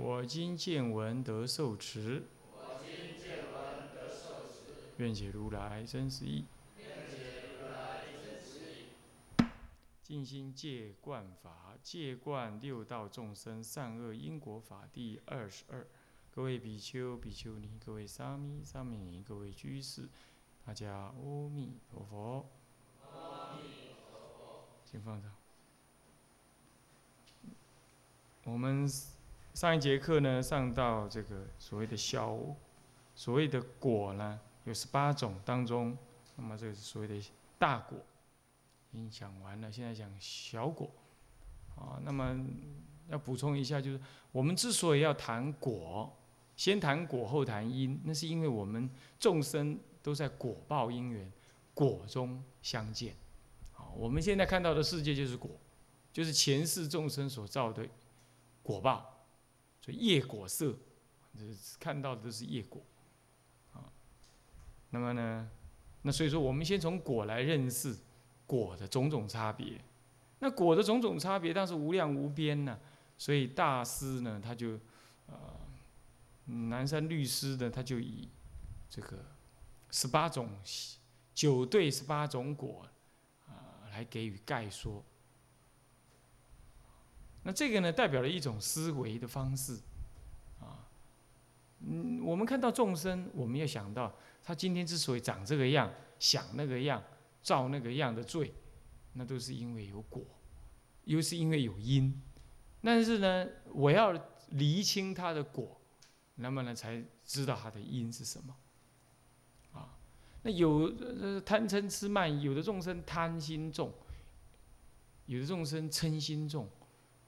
我今见闻得受持，愿解如来真实义。尽心戒观法，戒观六道众生善恶因果法第二十二。各位比丘、比丘尼，各位沙弥、沙弥尼，各位居士，大家阿弥陀佛。请放上。我们上一节课呢，上到这个所谓的小，所谓的果呢，有十八种当中，那么这个是所谓的大果。已经讲完了，现在讲小果，啊，那么要补充一下，就是我们之所以要谈果，先谈果后谈因，那是因为我们众生都在果报因缘果中相见，啊，我们现在看到的世界就是果，就是前世众生所造的果报，所以业果色，看到的都是业果，啊，那么呢，那所以说我们先从果来认识。果的种种差别，那果的种种差别，但是无量无边呢。所以大师呢，他就，呃，南山律师呢，他就以这个十八种九对十八种果，啊，来给予概说。那这个呢，代表了一种思维的方式，啊，嗯，我们看到众生，我们要想到他今天之所以长这个样，想那个样。造那个样的罪，那都是因为有果，又是因为有因。但是呢，我要厘清他的果，那么呢，才知道他的因是什么。啊，那有贪嗔痴慢，有的众生贪心重，有的众生嗔心重，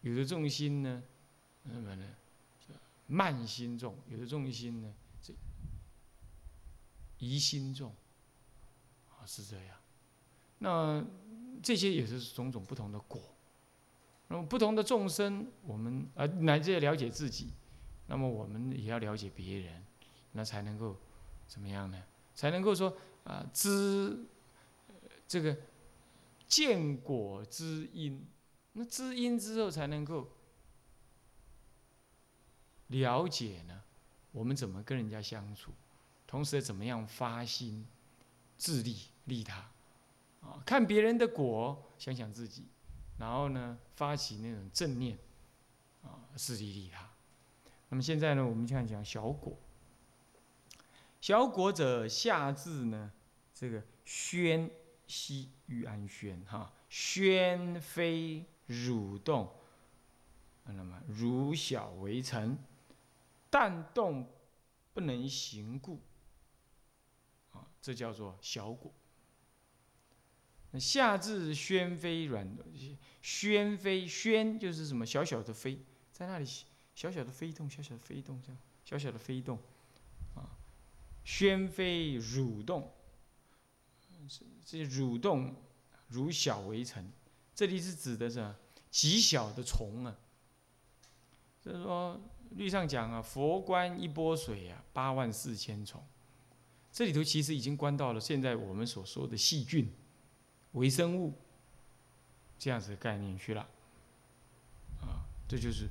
有的众心呢，那么呢，慢心重，有的众心呢，这疑心重，啊，是这样。那这些也是种种不同的果，那么不同的众生，我们呃乃至了解自己，那么我们也要了解别人，那才能够怎么样呢？才能够说啊知这个见果知因，那知因之后才能够了解呢，我们怎么跟人家相处，同时怎么样发心自利利他。啊，看别人的果，想想自己，然后呢，发起那种正念，啊，自利利他。那么现在呢，我们看讲小果。小果者，下字呢，这个宣息欲安宣哈，宣非蠕动，那么如小为成，但动不能行故，啊，这叫做小果。那下至宣飞软，宣飞宣就是什么小小的飞，在那里小小的飞动，小小的飞动，这样小小的飞动，啊，宣飞蠕动，这些蠕动如小为成，这里是指的是极小的虫啊。就是说律上讲啊，佛观一波水啊，八万四千虫，这里头其实已经观到了现在我们所说的细菌。微生物这样子的概念去了，啊，这就是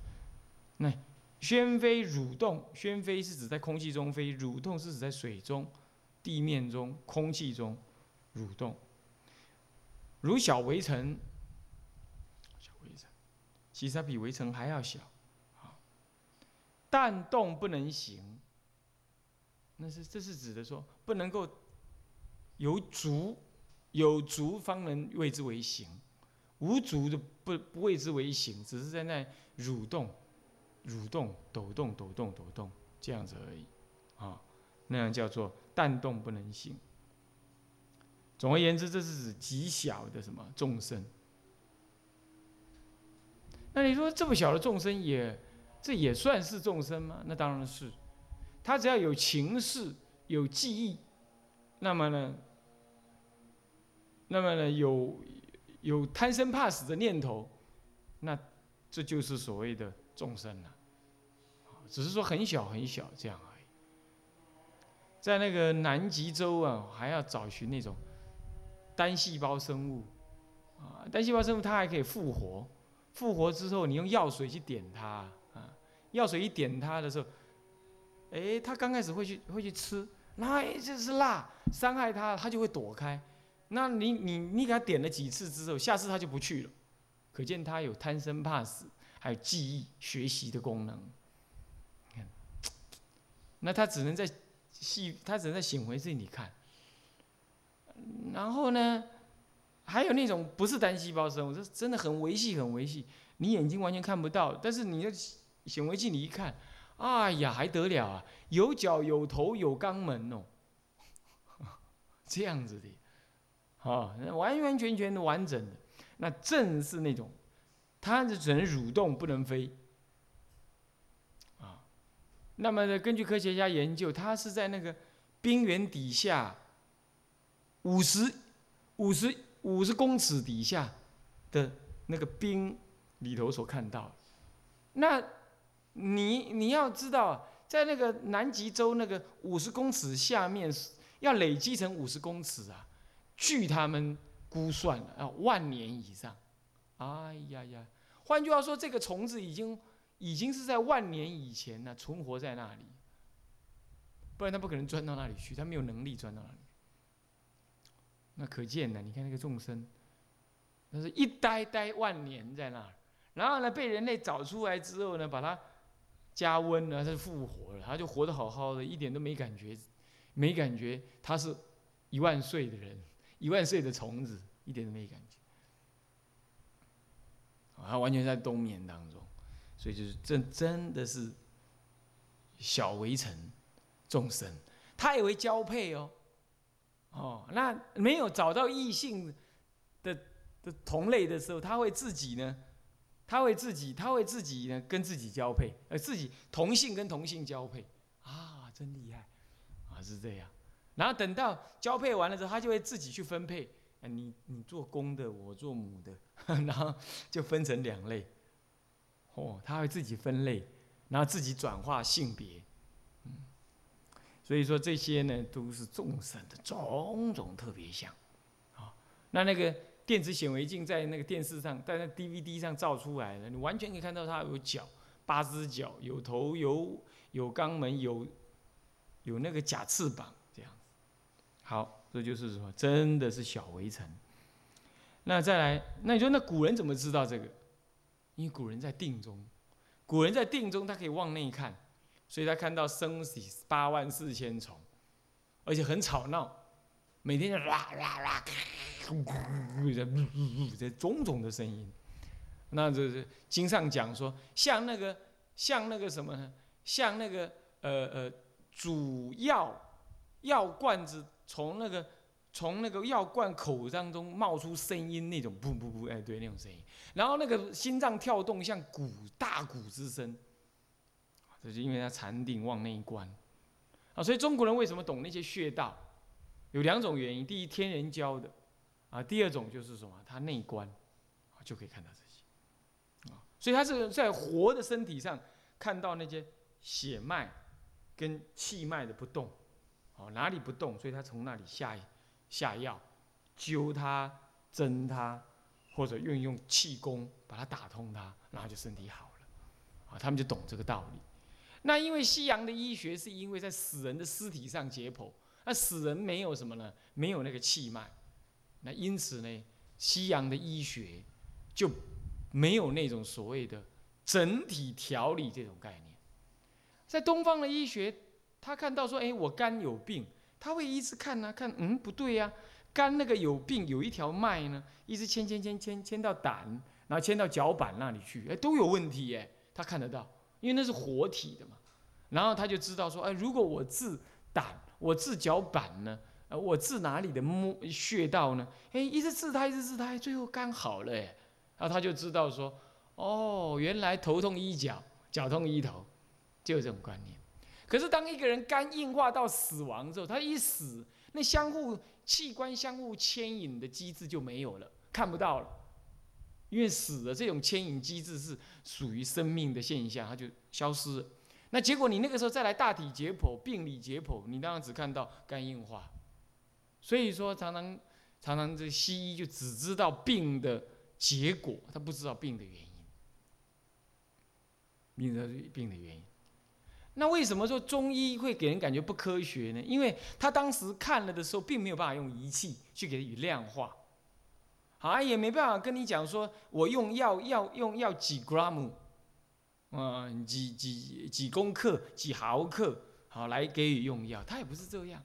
那宣飞蠕动，宣飞是指在空气中飞，蠕动是指在水中、地面中、空气中蠕动。如小围城，小围城，其实它比围城还要小，啊，但动不能行，那是这是指的说不能够有足。有足方能谓之为行，无足的不不谓之为行，只是在那蠕动、蠕动、抖动、抖动、抖动这样子而已，啊，那样叫做但动不能行。总而言之，这是指极小的什么众生。那你说这么小的众生也，这也算是众生吗？那当然是，他只要有情事、有记忆，那么呢，那么呢有有贪生怕死的念头，那这就是所谓的众生了。只是说很小很小这样而已。在那个南极洲啊，还要找寻那种单细胞生物啊，单细胞生物它还可以复活。复活之后，你用药水去点它啊，药水一点它的时候，哎，它刚开始会去会去吃，那这是辣，伤害它，它就会躲开。那你你你给它点了几次之后，下次它就不去了，可见它有贪生怕死，还有记忆学习的功能。那它只能在细，它只能在显微镜里看。然后呢？还有那种不是单细胞生物，这真的很维系，很维系，你眼睛完全看不到，但是你的显微镜你一看，哎呀，还得了啊！有脚有头有肛门哦，这样子的，啊，完完全全的完整的，那正是那种，它是只能蠕动不能飞，啊，那么呢，根据科学家研究，它是在那个冰原底下五十五十。五十公尺底下的那个冰里头所看到，那你你要知道，在那个南极洲那个五十公尺下面，要累积成五十公尺啊，据他们估算啊，万年以上。哎呀呀，换句话说，这个虫子已经已经是在万年以前呢存活在那里，不然它不可能钻到那里去，它没有能力钻到那里。那可见呢，你看那个众生，那是一呆呆万年在那儿，然后呢被人类找出来之后呢，把它加温了，它就复活了，它就活得好好的，一点都没感觉，没感觉，它是一万岁的人，一万岁的虫子，一点都没感觉，它完全在冬眠当中，所以就是真真的是小围城众生，他也会交配哦。哦，那没有找到异性的的同类的时候，他会自己呢？他会自己，他会自己呢跟自己交配，呃，自己同性跟同性交配，啊，真厉害，啊是这样。然后等到交配完了之后，他就会自己去分配，啊，你你做公的，我做母的，然后就分成两类。哦，他会自己分类，然后自己转化性别。所以说这些呢，都是众生的种种特别相，啊，那那个电子显微镜在那个电视上，在那 DVD 上照出来的，你完全可以看到它有脚，八只脚，有头，有有肛门，有有那个假翅膀这样。好，这就是什么？真的是小围城。那再来，那你说那古人怎么知道这个？因为古人在定中，古人在定中，他可以往内看。所以他看到生死八万四千重，而且很吵闹，每天就啦啦啦，这种种的声音，那就是经上讲说，像那个像那个什么呢？像那个呃呃，主药药罐子从那个从那个药罐口当中冒出声音那种，噗噗噗，哎对，那种声音，然后那个心脏跳动像鼓大鼓之声。这是因为他禅定往那一关，啊，所以中国人为什么懂那些穴道？有两种原因：第一，天人教的；啊，第二种就是什么？他内观，就可以看到这些，啊，所以他是在活的身体上看到那些血脉跟气脉的不动，哦，哪里不动？所以他从那里下下药，灸它、针它，或者运用气功把它打通它，然后就身体好了，啊，他们就懂这个道理。那因为西洋的医学是因为在死人的尸体上解剖，那死人没有什么呢？没有那个气脉，那因此呢，西洋的医学就没有那种所谓的整体调理这种概念。在东方的医学，他看到说，哎，我肝有病，他会一直看啊看，嗯，不对呀，肝那个有病，有一条脉呢，一直牵牵牵牵牵到胆，然后牵到脚板那里去，哎，都有问题耶，他看得到。因为那是活体的嘛，然后他就知道说，哎，如果我治胆，我治脚板呢，呃，我治哪里的摸穴道呢？哎，一直治他，一直治他，最后肝好了，哎，然后他就知道说，哦，原来头痛医脚，脚痛医头，就有这种观念。可是当一个人肝硬化到死亡之后，他一死，那相互器官相互牵引的机制就没有了，看不到了。因为死的，这种牵引机制是属于生命的现象，它就消失了。那结果你那个时候再来大体解剖、病理解剖，你当然只看到肝硬化。所以说，常常常常这西医就只知道病的结果，他不知道病的原因。病的病的原因。那为什么说中医会给人感觉不科学呢？因为他当时看了的时候，并没有办法用仪器去给予量化。好，也没办法跟你讲说，我用药要用药几 gram，嗯，几几几公克、几毫克，好来给予用药，他也不是这样，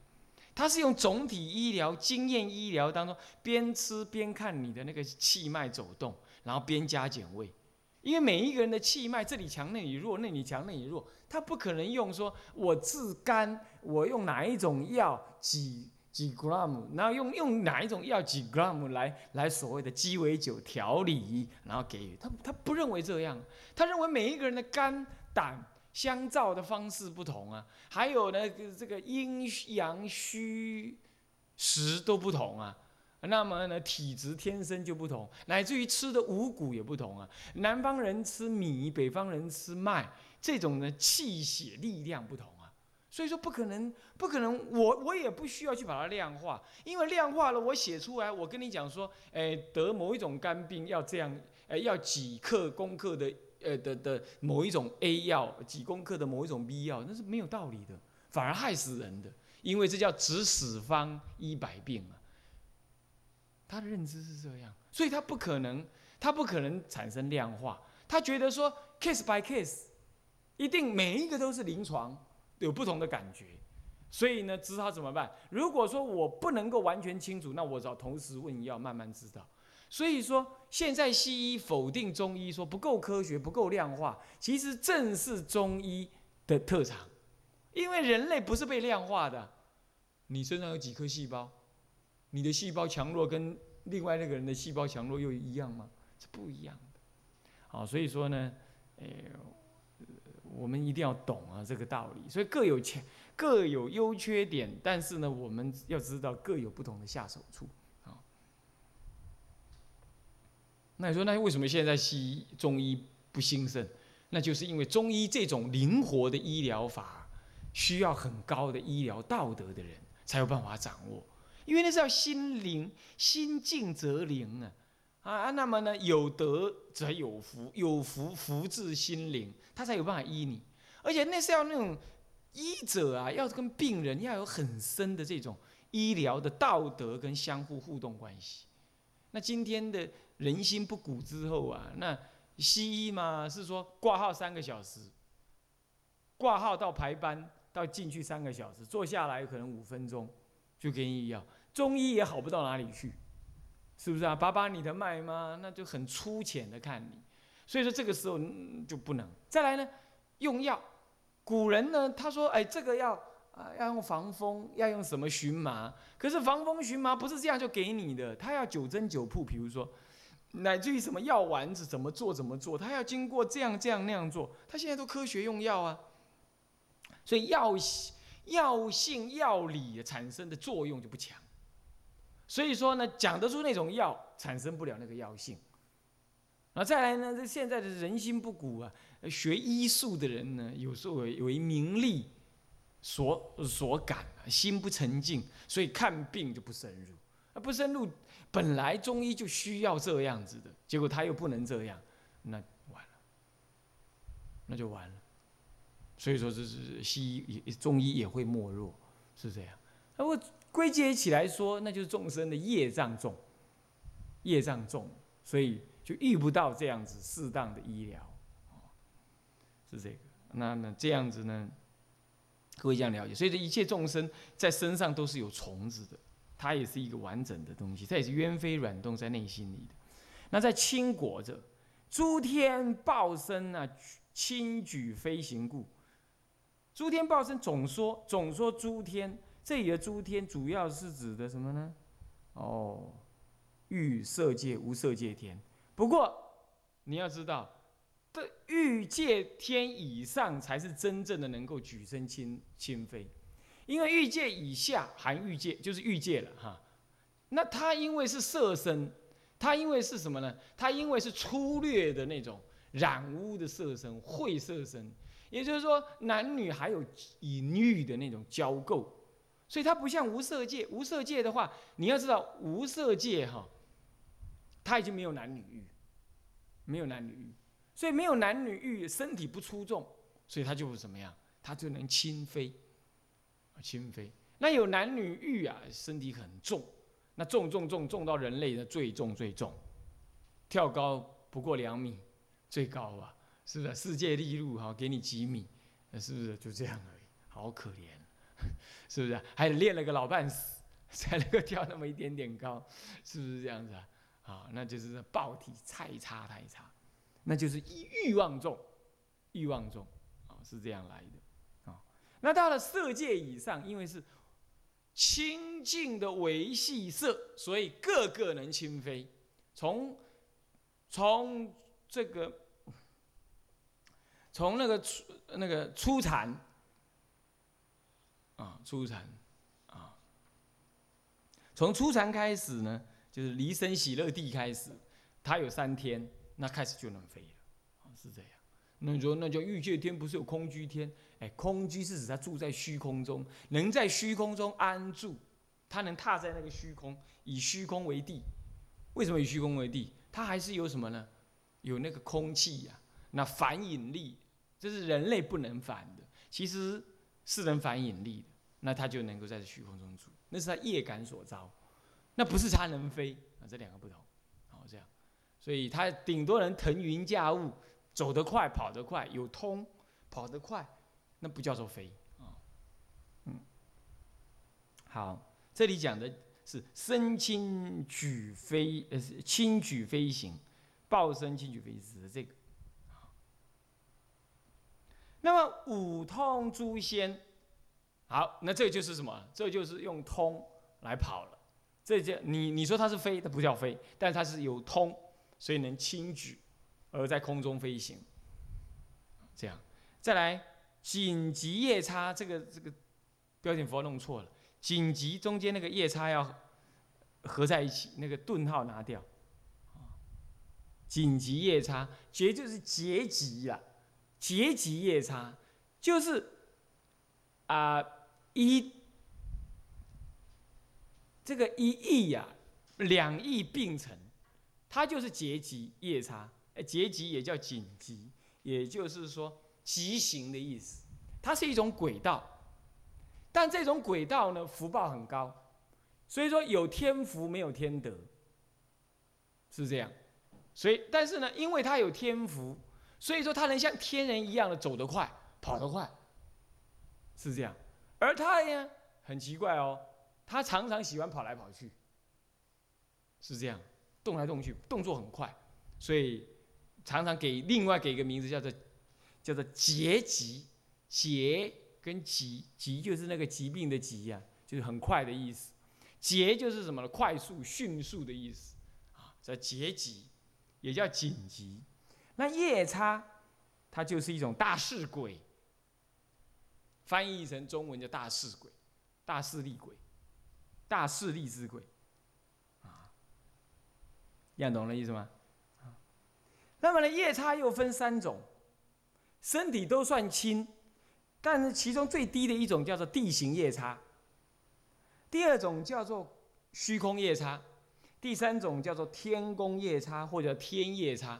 他是用总体医疗、经验医疗当中，边吃边看你的那个气脉走动，然后边加减位，因为每一个人的气脉这里强那里弱，那里强那里弱，他不可能用说我治肝，我用哪一种药几。几 gram，然后用用哪一种药几 gram 来来所谓的鸡尾酒调理，然后给予。他，他不认为这样，他认为每一个人的肝胆相照的方式不同啊，还有呢这个阴阳虚实都不同啊，那么呢体质天生就不同，乃至于吃的五谷也不同啊，南方人吃米，北方人吃麦，这种呢气血力量不同。所以说不可能，不可能，我我也不需要去把它量化，因为量化了，我写出来，我跟你讲说，哎，得某一种肝病要这样，哎，要几克公克的，呃的的某一种 A 药，几公克的某一种 B 药，那是没有道理的，反而害死人的，因为这叫指死方医百病啊。他的认知是这样，所以他不可能，他不可能产生量化，他觉得说 case by case，一定每一个都是临床。有不同的感觉，所以呢，知道怎么办？如果说我不能够完全清楚，那我找同时问药，慢慢知道。所以说，现在西医否定中医，说不够科学、不够量化，其实正是中医的特长。因为人类不是被量化的，你身上有几颗细胞，你的细胞强弱跟另外那个人的细胞强弱又一样吗？是不一样的。好，所以说呢，哎。我们一定要懂啊这个道理，所以各有缺各有优缺点，但是呢，我们要知道各有不同的下手处啊。那你说，那为什么现在西医中医不兴盛？那就是因为中医这种灵活的医疗法，需要很高的医疗道德的人才有办法掌握，因为那是要心灵心静则灵啊。啊啊，那么呢，有德则有福，有福福至心灵，他才有办法医你。而且那是要那种医者啊，要跟病人要有很深的这种医疗的道德跟相互互动关系。那今天的人心不古之后啊，那西医嘛是说挂号三个小时，挂号到排班到进去三个小时，坐下来可能五分钟就给你药，中医也好不到哪里去。是不是啊？把把你的脉吗？那就很粗浅的看你，所以说这个时候就不能。再来呢，用药，古人呢他说，哎，这个要啊要用防风，要用什么荨麻？可是防风荨麻不是这样就给你的，他要九针九铺，比如说，乃至于什么药丸子怎么做怎么做，他要经过这样这样那样做，他现在都科学用药啊，所以药药性药理产生的作用就不强。所以说呢，讲得出那种药，产生不了那个药性。那再来呢，这现在的人心不古啊，学医术的人呢，有时候为名利所所感，心不沉静，所以看病就不深入。那不深入，本来中医就需要这样子的，结果他又不能这样，那完了，那就完了。所以说，这是西医、中医也会没落，是这样。那我。归结起来说，那就是众生的业障重，业障重，所以就遇不到这样子适当的医疗，是这个。那那这样子呢？各位这样了解，所以这一切众生在身上都是有虫子的，它也是一个完整的东西，它也是鸢飞软动在内心里的。那在轻果者，诸天报身啊，轻举飞行故。诸天报身总说总说诸天。这里的诸天主要是指的什么呢？哦，欲色界、无色界天。不过你要知道，这欲界天以上，才是真正的能够举身轻轻飞。因为欲界以下含欲界，就是欲界了哈。那他因为是色身，他因为是什么呢？他因为是粗略的那种染污的色身，秽色身，也就是说男女还有淫欲的那种交媾，所以它不像无色界。无色界的话，你要知道无色界哈，他已经没有男女欲，没有男女欲，所以没有男女欲，身体不出众，所以他就怎么样？他就能轻飞。轻飞，那有男女欲啊，身体很重，那重重重重到人类的最重最重，跳高不过两米，最高啊，是不是？世界纪录哈，给你几米，是不是？就这样而已，好可怜，是不是？还练了个老半死，才能够跳那么一点点高，是不是这样子啊？啊，那就是暴体太差太差，那就是欲欲望重，欲望重，啊，是这样来的。那到了色界以上，因为是清净的维系色，所以个个能轻飞。从从这个从那个初那个初禅啊，初禅啊，从初禅开始呢，就是离生喜乐地开始，它有三天，那开始就能飞了，是这样。那你说那叫欲界天，不是有空居天？哎，空居是指他住在虚空中，能在虚空中安住，他能踏在那个虚空，以虚空为地。为什么以虚空为地？他还是有什么呢？有那个空气呀，那反引力，这是人类不能反的。其实是能反引力的，那他就能够在这虚空中住，那是他业感所招，那不是他能飞啊，这两个不同。好，这样，所以他顶多能腾云驾雾，走得快，跑得快，有通，跑得快。那不叫做飞啊，嗯，好，这里讲的是身轻举飞，呃，轻举飞行，报身轻举飞指的这个。那么五通诸仙，好，那这就是什么？这就是用通来跑了。这叫你你说它是飞，它不叫飞，但它是有通，所以能轻举而在空中飞行。这样，再来。紧急夜叉，这个这个标点符号弄错了。紧急中间那个夜叉要合在一起，那个顿号拿掉。紧急夜叉，劫就是结集呀，劫急夜叉就是啊一这个一亿呀，两亿并成，它就是劫急夜叉。哎，劫急也叫紧急，也就是说。急行的意思，它是一种轨道，但这种轨道呢，福报很高，所以说有天福没有天德，是这样。所以，但是呢，因为他有天福，所以说他能像天人一样的走得快，跑得快，是这样。而他呢，很奇怪哦，他常常喜欢跑来跑去，是这样，动来动去，动作很快，所以常常给另外给一个名字叫做。叫做捷疾，捷跟疾，疾就是那个疾病的疾呀，就是很快的意思。捷就是什么呢？快速、迅速的意思啊，叫捷疾，也叫紧急。那夜叉，它就是一种大势鬼，翻译成中文叫大势鬼、大势力鬼、大势力之鬼啊。样懂了意思吗？那么呢，夜叉又分三种。身体都算轻，但是其中最低的一种叫做地形夜叉，第二种叫做虚空夜叉，第三种叫做天宫夜叉或者天夜叉，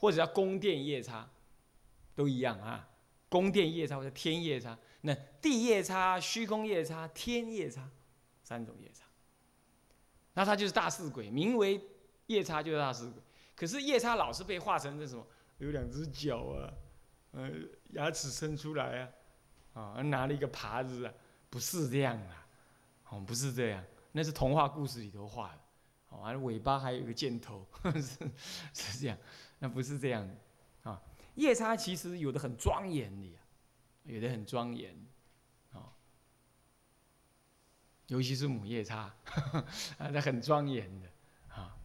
或者叫宫殿夜叉，都一样啊。宫殿夜叉或者天夜叉，那地夜叉、虚空夜叉、天夜叉，三种夜叉。那它就是大势鬼，名为夜叉就是大势鬼。可是夜叉老是被画成这什么，有两只脚啊。呃，牙齿伸出来啊，啊，拿了一个耙子啊，不是这样啊，哦，不是这样，那是童话故事里头画的，哦，尾巴还有一个箭头，是是这样，那不是这样的，啊，夜叉其实有的很庄严的呀，有的很庄严，啊，尤其是母夜叉，啊，那很庄严的，啊，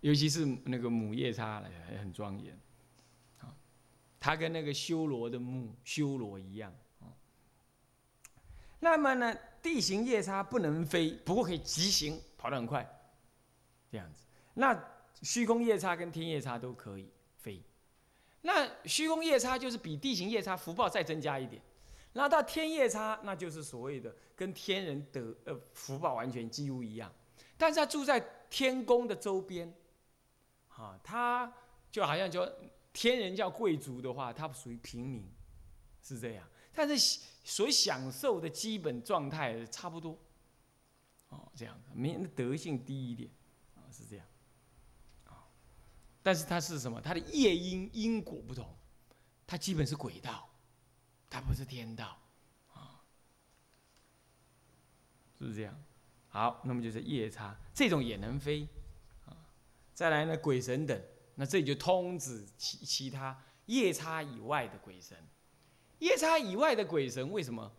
尤其是那个母夜叉，很庄严。啊它跟那个修罗的木修罗一样啊。那么呢，地形夜叉不能飞，不过可以疾行，跑得很快，这样子。那虚空夜叉跟天夜叉都可以飞。那虚空夜叉就是比地形夜叉福报再增加一点。那到天夜叉，那就是所谓的跟天人得呃福报完全几乎一样，但是他住在天宫的周边，啊，他就好像就天人叫贵族的话，他属于平民，是这样。但是所享受的基本状态差不多，哦，这样，没德性低一点，但是它是什么？它的业因因果不同，它基本是轨道。它不是天道，啊，是不是这样？好，那么就是夜叉，这种也能飞，啊，再来呢，鬼神等，那这里就通指其其他夜叉以外的鬼神。夜叉以外的鬼神为什么？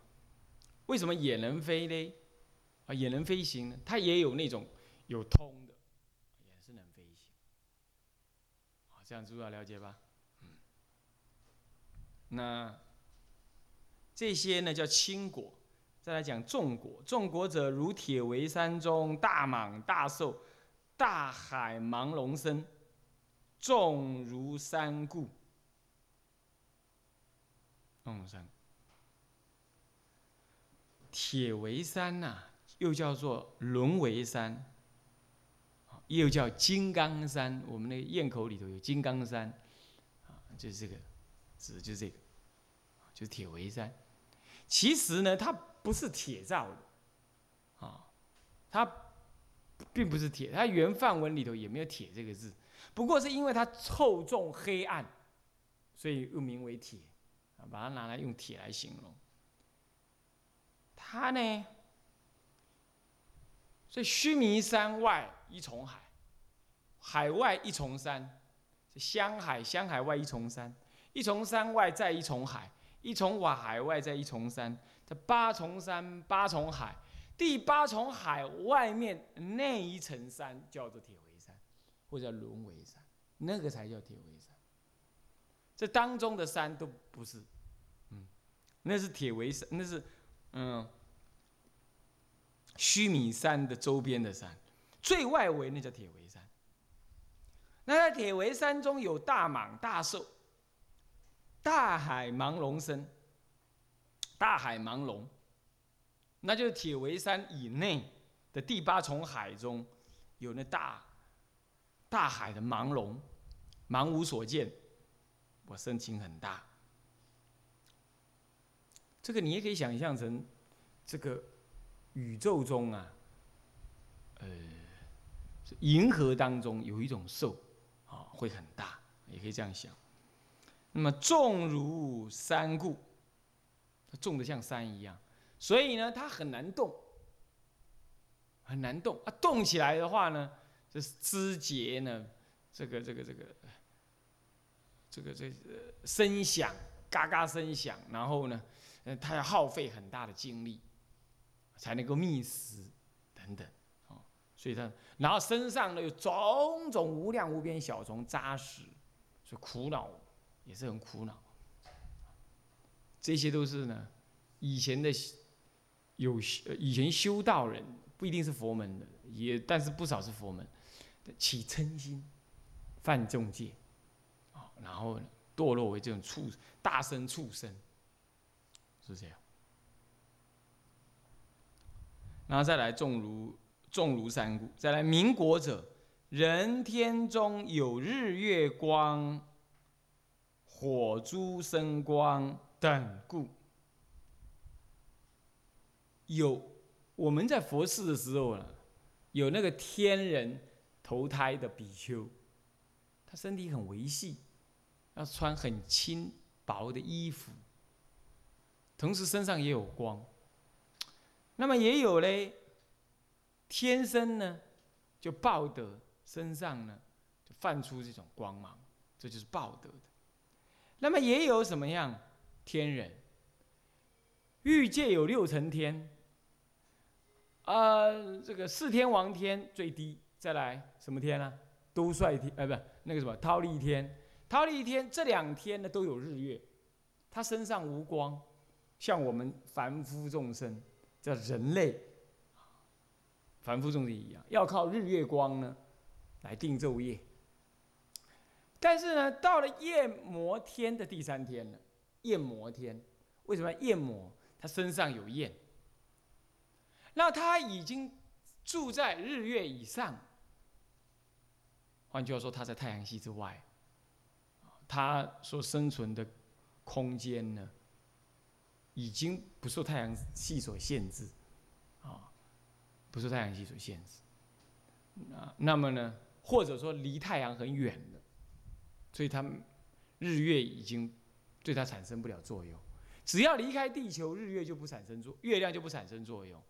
为什么也能飞呢？啊，也能飞行呢？它也有那种有通的，也是能飞行。好，这样知道了解吧？嗯，那。这些呢叫轻果，再来讲重果。重果者如铁围山中大蟒大兽，大海盲龙身，重如山固。重山。铁围山呐，又叫做轮围山，又叫金刚山。我们那个堰口里头有金刚山，啊，就是这个，指就是这个，就是铁围山。其实呢，它不是铁造的，啊，它并不是铁，它原范文里头也没有“铁”这个字，不过是因为它厚重黑暗，所以又名为铁，啊，把它拿来用铁来形容。它呢，所以须弥山外一重海，海外一重山，这香海香海外一重山，一重山外再一重海。一重瓦海外再一重山，这八重山八重海，第八重海外面那一层山叫做铁围山，或者叫轮围山，那个才叫铁围山。这当中的山都不是，嗯，那是铁围山，那是嗯须弥山的周边的山，最外围那叫铁围山。那在铁围山中有大蟒大兽。大海盲龙身，大海盲龙，那就是铁围山以内的第八重海中，有那大大海的盲龙，盲无所见，我身情很大。这个你也可以想象成，这个宇宙中啊，呃，银河当中有一种兽，啊，会很大，也可以这样想。那么重如山固，它重的像山一样，所以呢，它很难动，很难动啊！动起来的话呢，这是枝节呢，这个这个这个，这个这声响，嘎嘎声响，然后呢，呃，它要耗费很大的精力，才能够觅食等等，所以他，然后身上呢有种种无量无边小虫扎实，所以苦恼。也是很苦恼，这些都是呢，以前的有以前修道人不一定是佛门的，也但是不少是佛门，起嗔心，犯众戒，啊，然后堕落为这种畜大生畜生，是这样。然后再来重如重如山谷，再来民国者，人天中有日月光。火珠生光等故，有我们在佛寺的时候呢，有那个天人投胎的比丘，他身体很维系，要穿很轻薄的衣服，同时身上也有光。那么也有嘞，天生呢就报德，身上呢就泛出这种光芒，这就是报德的。那么也有什么样天人？欲界有六层天，啊，这个四天王天最低，再来什么天呢？都率天，呃，不，那个什么忉利天，忉利天这两天呢都有日月，他身上无光，像我们凡夫众生，叫人类，凡夫众生一样，要靠日月光呢来定昼夜。但是呢，到了夜魔天的第三天了，夜魔天为什么夜魔？他身上有焰，那他已经住在日月以上。换句话说，他在太阳系之外，他所生存的空间呢，已经不受太阳系所限制，啊，不受太阳系所限制。那那么呢，或者说离太阳很远的，所以他日月已经对他产生不了作用。只要离开地球，日月就不产生作，月亮就不产生作用。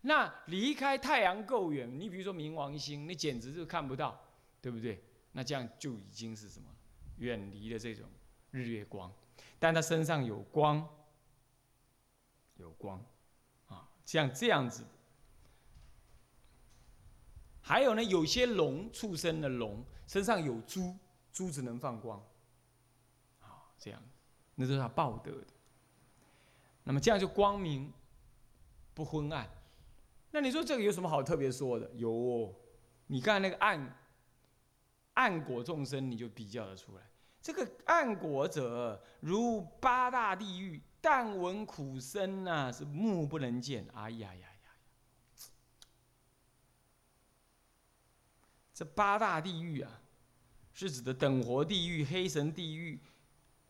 那离开太阳够远，你比如说冥王星，你简直就看不到。对不对？那这样就已经是什么？远离了这种日月光，但他身上有光，有光，啊，像这样子。还有呢，有些龙畜生的龙身上有珠，珠子能放光，啊，这样，那都是他报得的。那么这样就光明不昏暗。那你说这个有什么好特别说的？有，你看那个暗。暗果众生，你就比较得出来。这个暗果者，如八大地狱，但闻苦声呐，是目不能见。哎呀呀呀！这八大地狱啊，是指的等活地狱、黑神地狱、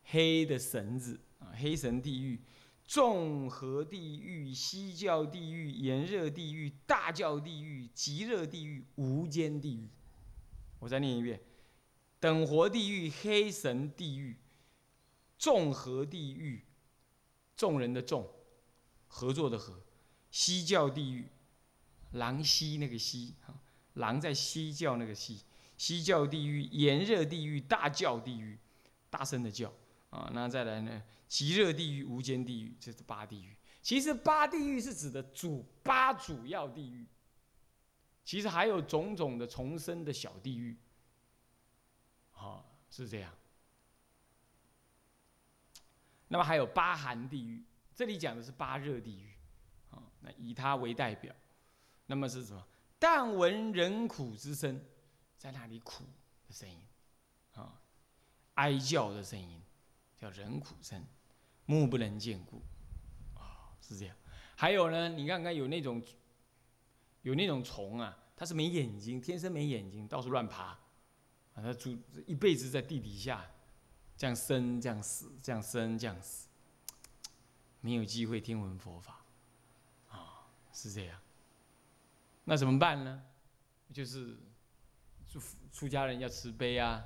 黑的绳子啊，黑神地狱、众合地狱、西教地狱、炎热地狱、大教地狱、极热地狱、无间地狱。我再念一遍：等活地狱、黑神地狱、众合地狱、众人的众、合作的合、西教地狱、狼西那个西狼在西教那个西、西教地狱、炎热地狱、大教地狱、大声的叫啊，那再来呢？极热地狱、无间地狱，这是八地狱。其实八地狱是指的主八主要地狱。其实还有种种的重生的小地狱，好是这样。那么还有八寒地狱，这里讲的是八热地狱，啊，那以它为代表，那么是什么？但闻人苦之声，在那里苦的声音，啊，哀叫的声音，叫人苦声，目不能见故，啊，是这样。还有呢，你看看有那种。有那种虫啊，它是没眼睛，天生没眼睛，到处乱爬，啊，它住一辈子在地底下，这样生，这样死，这样生，这样死，没有机会听闻佛法，啊，是这样。那怎么办呢？就是出出家人要慈悲啊，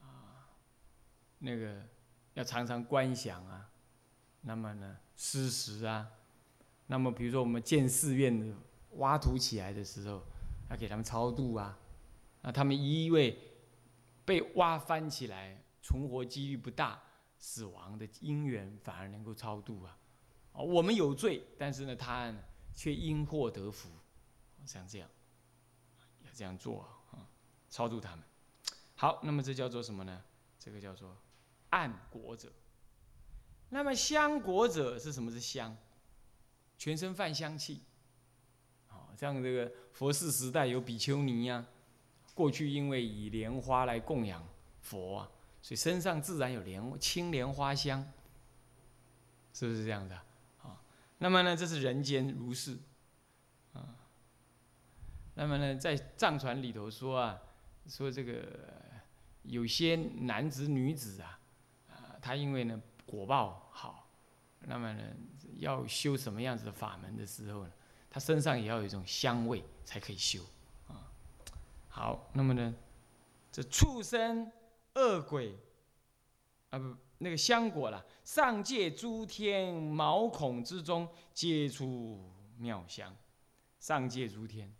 啊，那个要常常观想啊，那么呢施食啊，那么比如说我们建寺院的。挖土起来的时候，要给他们超度啊，那他们因为被挖翻起来，存活几率不大，死亡的因缘反而能够超度啊。我们有罪，但是呢，他却因祸得福，像这样，要这样做啊，超度他们。好，那么这叫做什么呢？这个叫做暗果者。那么香果者是什么？是香，全身泛香气。好像这个佛寺时代有比丘尼呀，过去因为以莲花来供养佛啊，所以身上自然有莲青莲花香，是不是这样的啊？那么呢，这是人间如是。那么呢，在藏传里头说啊，说这个有些男子女子啊，啊，他因为呢果报好，那么呢要修什么样子的法门的时候呢？他身上也要有一种香味才可以修，啊，好，那么呢，这畜生、恶鬼，啊不，那个香果了，上界诸天毛孔之中皆出妙香，上界诸天，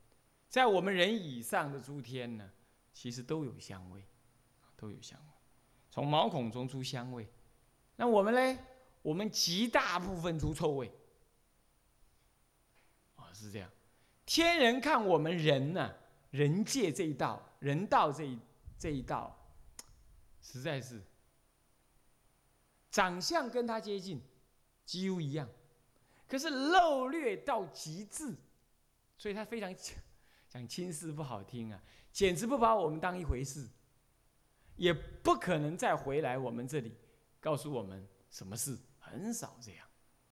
在我们人以上的诸天呢，其实都有香味，都有香味，从毛孔中出香味，那我们呢？我们极大部分出臭味。是这样，天人看我们人呢，人界这一道，人道这一这一道，实在是长相跟他接近，几乎一样，可是漏略到极致，所以他非常讲轻事不好听啊，简直不把我们当一回事，也不可能再回来我们这里告诉我们什么事，很少这样。